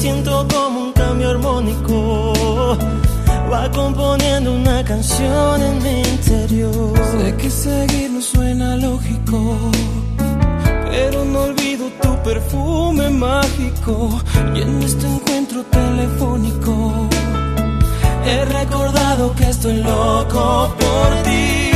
siento como un cambio armónico. Va componiendo una canción en mi interior. Sé que seguir no suena lógico, pero no olvido tu perfume mágico y en este encuentro telefónico he recordado que estoy loco por ti,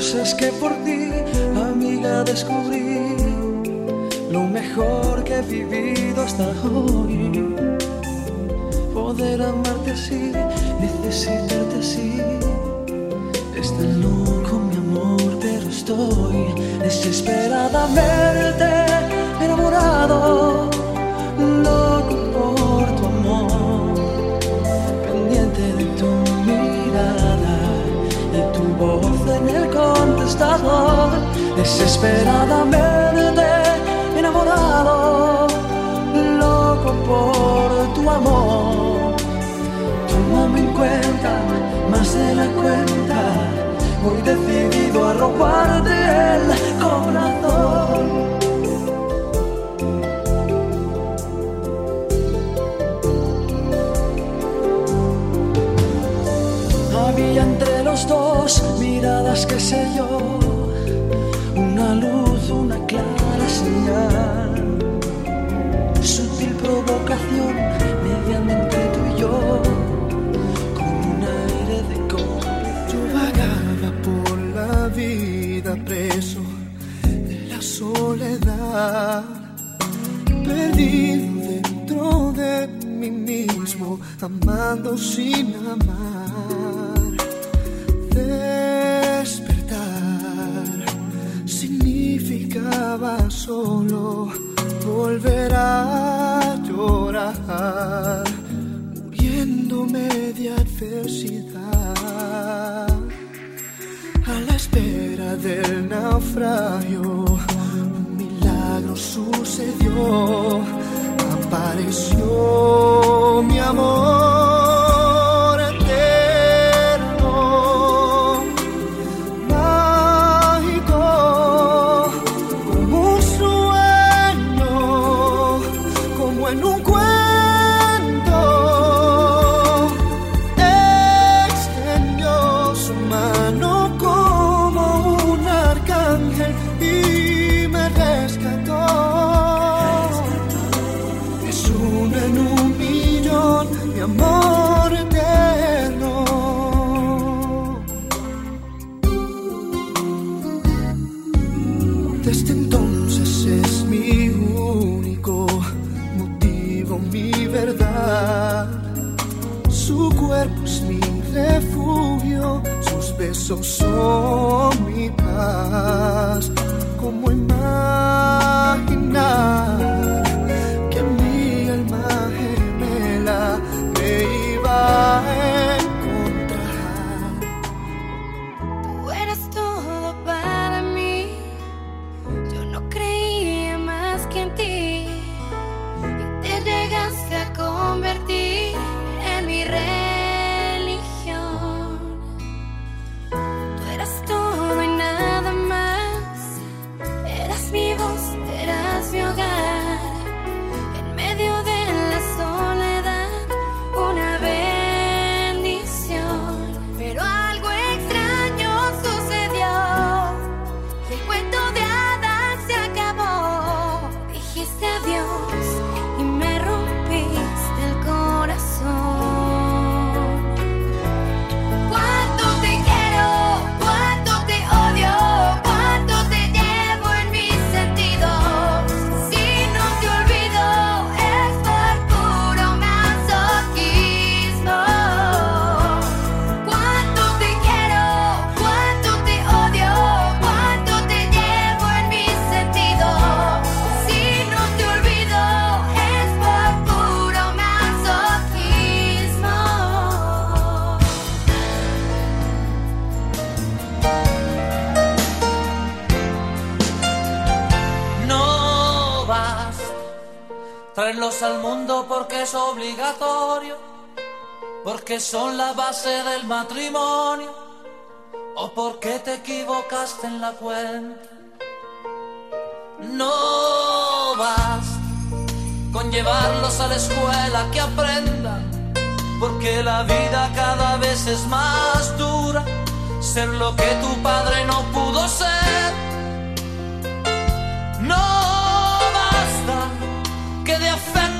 La cosa es que por ti, amiga, descubrí. Lo mejor que he vivido hasta hoy. Poder amarte así, necesitarte así. Es tan loco mi amor, pero estoy desesperadamente enamorado, contestador, desesperadamente enamorado, loco por tu amor. Tómame en cuenta, más de la cuenta. Voy decidido a robarte el corazón. Había entre los dos miradas que sé yo, una luz, una clara señal sutil provocación mediando entre tú y yo con un aire de cómplice. Yo vagaba por la vida preso de la soledad, perdido dentro de mí mismo, amando sin amar. Solo volver a llorar, muriéndome de adversidad. A la espera del naufragio, un milagro sucedió, porque son la base del matrimonio, o porque te equivocaste en la cuenta. No basta con llevarlos a la escuela que aprendan, porque la vida cada vez es más dura, ser lo que tu padre no pudo ser. No de afecto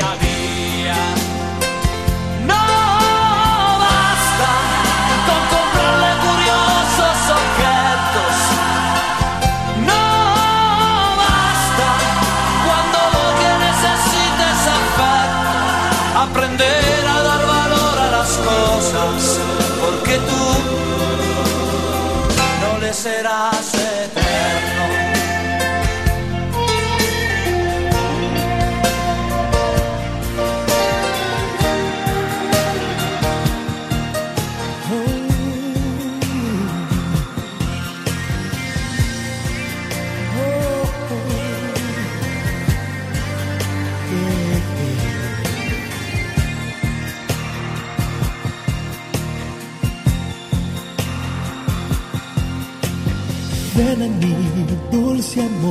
Serás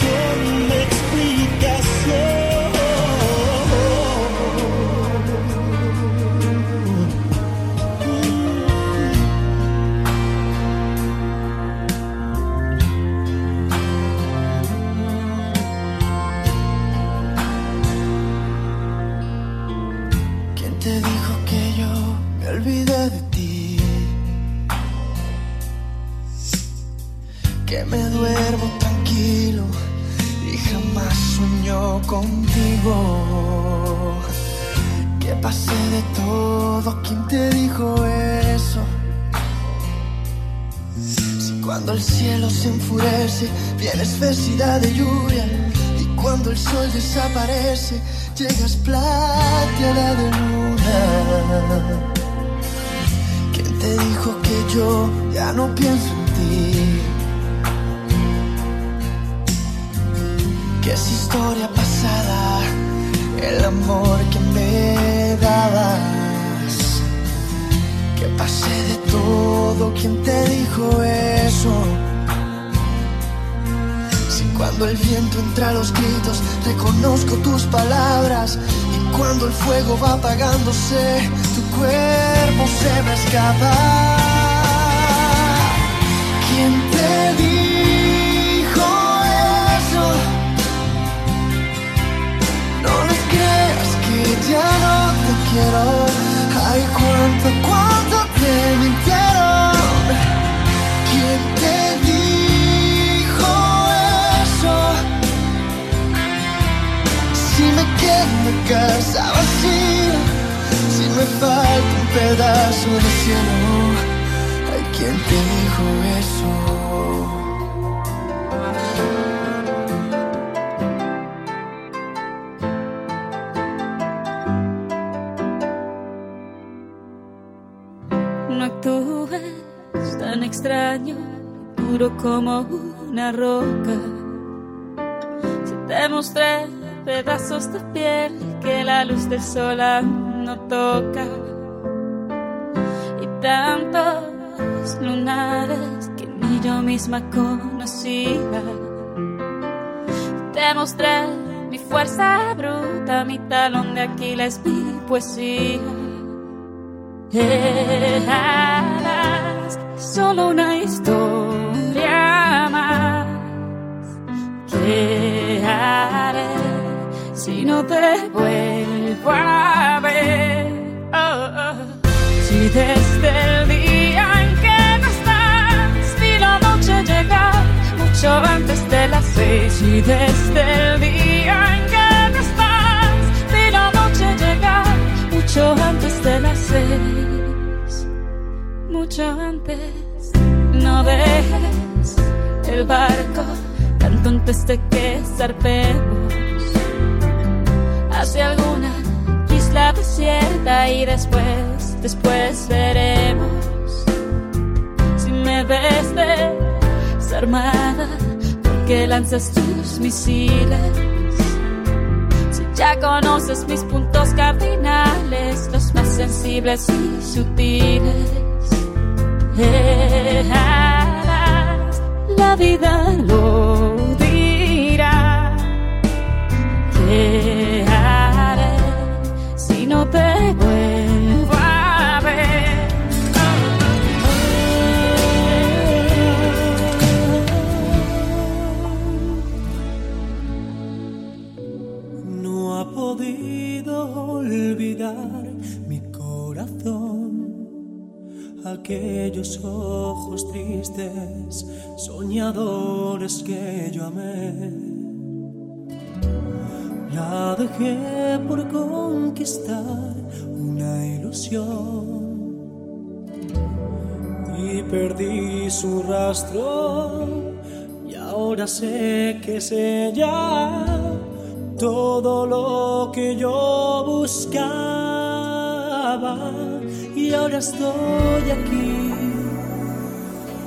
ser de lluvia y cuando el sol desaparece llegas plateada de luna. ¿Quién te dijo que yo ya no pienso en ti? Que es historia pasada el amor que me dabas. pasé de todo. ¿Quién te dijo eso? Cuando el viento entra a los gritos, reconozco tus palabras. Y cuando el fuego va apagándose, tu cuerpo se me escapa. ¿Quién te dijo eso? No le creas que ya no te quiero. Ay, cuánto, cuánto te mintieron. ¿Quién Si en casa vacía, si me falta un pedazo de cielo. Ay, ¿quién te dijo eso? No actúes tan extraño, puro como una roca. Si te mostré pedazos de piel que la luz del sol no toca. Y tantos lunares que ni yo misma conocía. Te mostré mi fuerza bruta, mi talón de Aquiles, mi poesía. Eras solo una historia más. ¿Qué haré si no te vuelvo a ver? Si desde el día en que no estás, vi la noche llegar mucho antes de las seis. Y desde el día en que no estás, vi la noche llegar mucho antes de las seis, mucho antes. No dejes el barco tanto antes de que zarpemos hacia alguna isla desierta y después, después veremos si me ves desarmada porque lanzas tus misiles. Si ya conoces mis puntos cardinales, los más sensibles y sutiles. Eras, la vida lo dirá. ¿Qué aquellos ojos tristes, soñadores que yo amé. La dejé por conquistar una ilusión y perdí su rastro. Y ahora sé que es ella todo lo que yo buscaba. Y ahora estoy aquí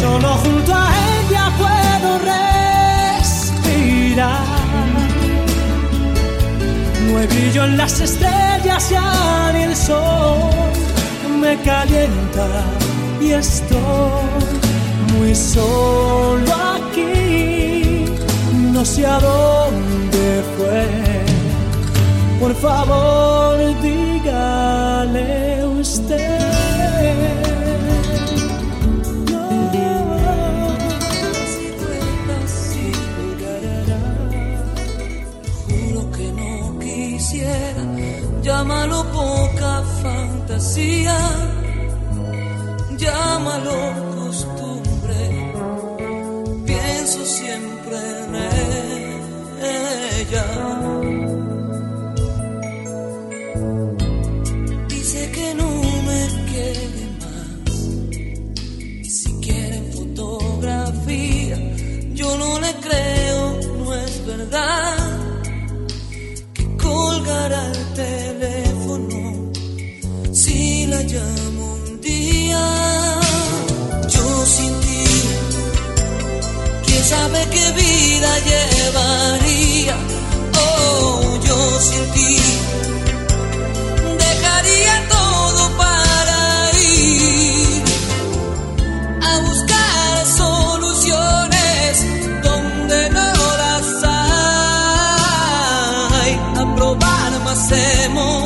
solo junto a ella puedo respirar. No hay brillo en las estrellas ya ni el sol me calienta y estoy muy solo aquí no sé a dónde fue. Por favor, dígale usted.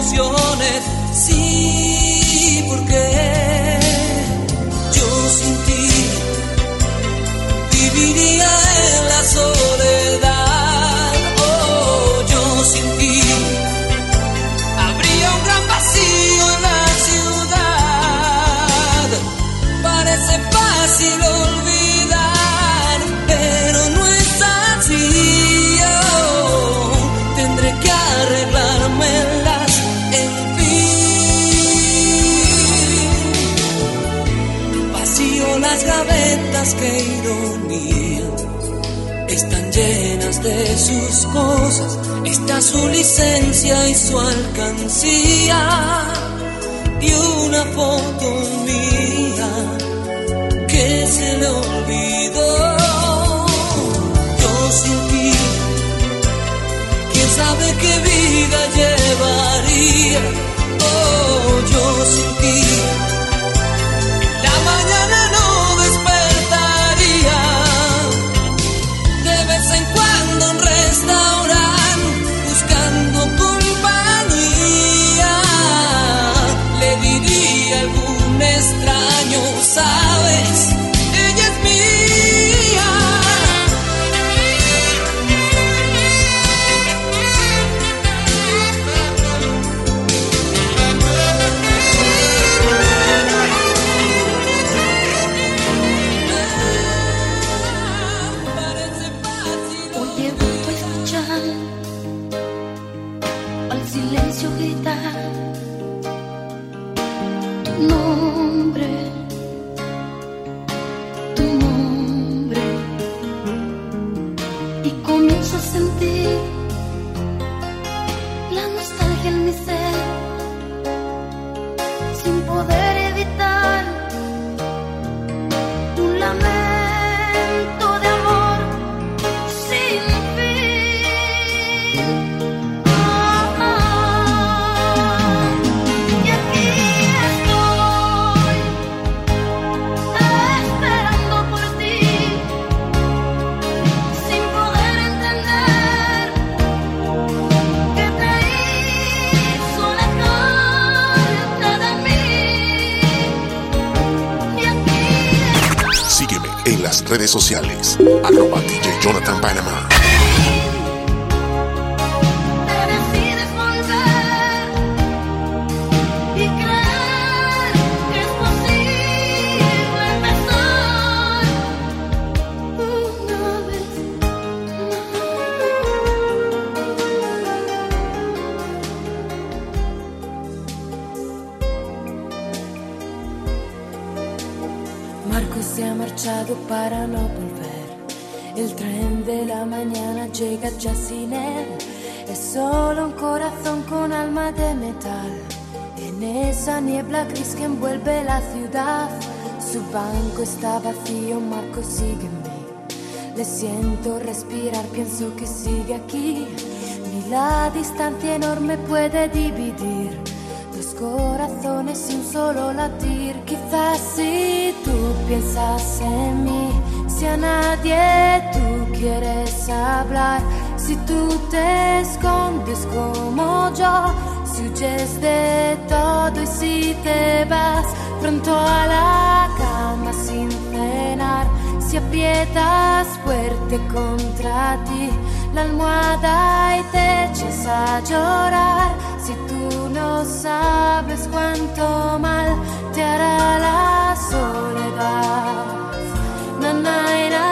canción. Qué ironía. Están llenas de sus cosas, está su licencia y su alcancía. Y una foto mía que se le olvidó. Yo sin ti, quién sabe qué vida llevaría. Oh, yo sin ti, la mañana redes sociales. Arroba DJ Jonathan Panamá. Ya sin él. Es solo un corazón con alma de metal. En esa niebla gris que envuelve la ciudad. Su banco está vacío, Marco mí. Le siento respirar, pienso que sigue aquí. Ni la distancia enorme puede dividir dos corazones sin solo latir. Quizás si tú piensas en mí, si a nadie tú quieres hablar, si tú te escondes como yo, si huyes de todo y si te vas pronto a la cama sin cenar, si aprietas fuerte contra ti la almohada y te echas a llorar, si tú no sabes cuánto mal te hará la soledad. Na, na,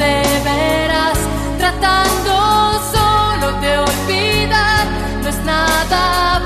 de veras, tratando solo de olvidar, no es nada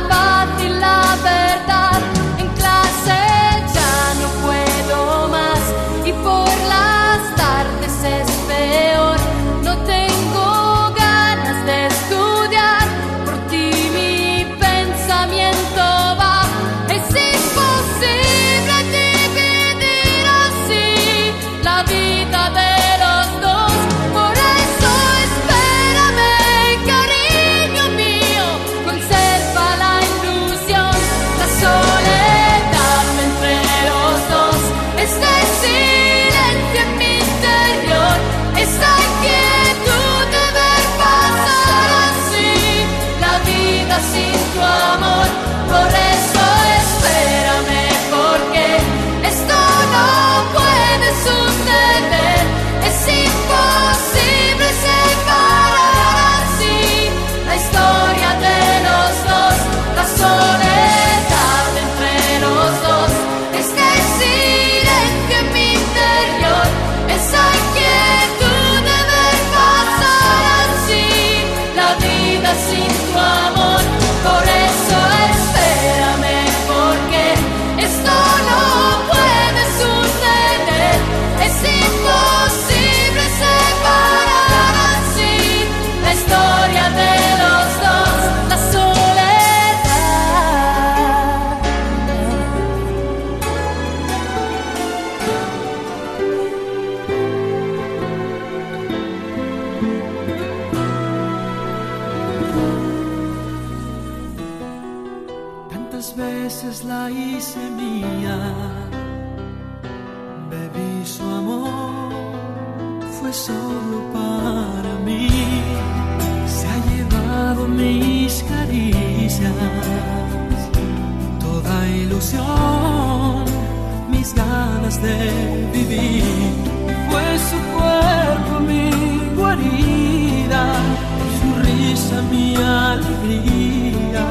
alegría,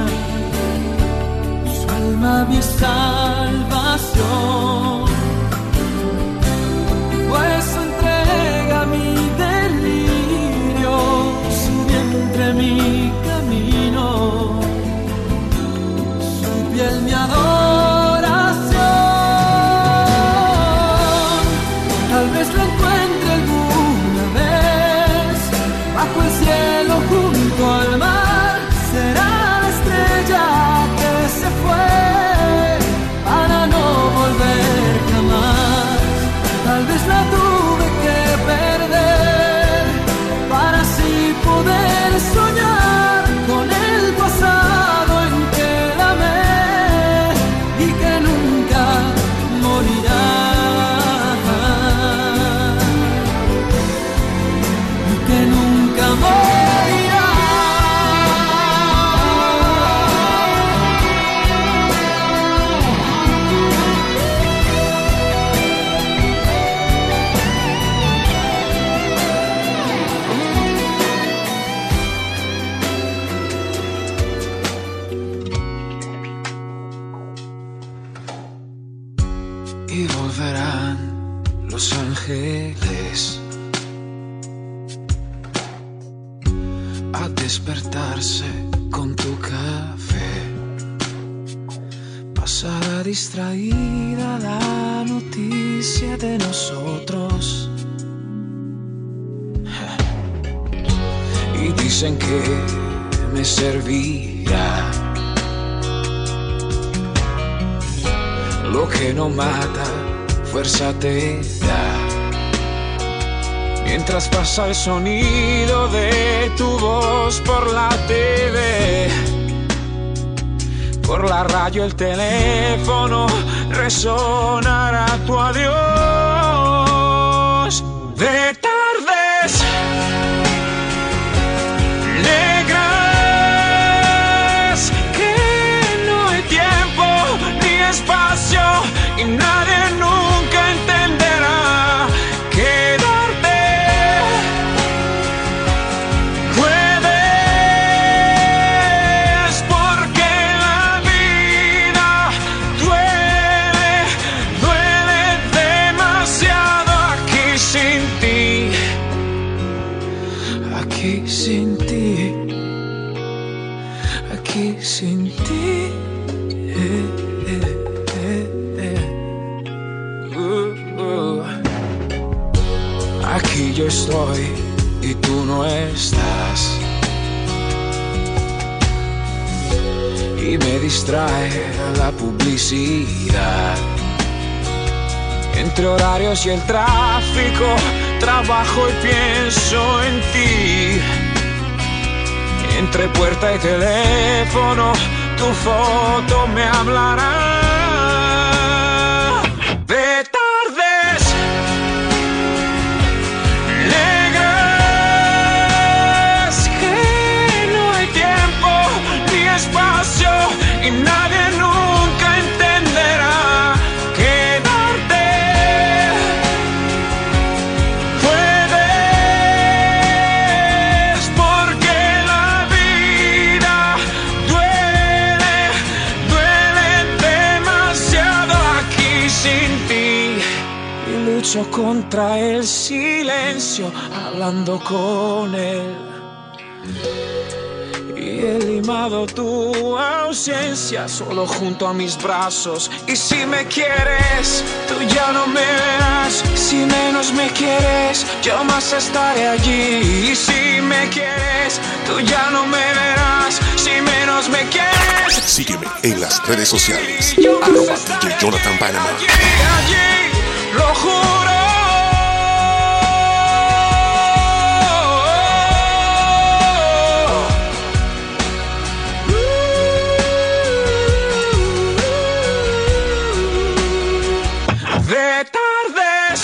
su alma mi salvación. Lo que no mata, fuerza te da. Mientras pasa el sonido de tu voz por la TV, por la radio, el teléfono, resonará tu adiós. y nadie nunca entenderá quedarte. Puedes porque la vida duele, duele demasiado aquí sin ti, aquí sin ti, aquí sin ti. Estoy y tú no estás. Y me distrae la publicidad. Entre horarios y el tráfico, trabajo y pienso en ti. Entre puerta y teléfono, tu foto me hablará. Y nadie nunca entenderá quedarte. Puedes porque la vida duele, duele demasiado aquí sin ti. Y lucho contra el silencio hablando con él. He limado tu ausencia solo junto a mis brazos. Y si me quieres, tú ya no me verás. Si menos me quieres, yo más estaré allí. Y si me quieres, tú ya no me verás. Si menos me quieres, Sígueme en las redes sociales. Arroba DJ Jonathan Panama. allí, allí, lo juro. De tardes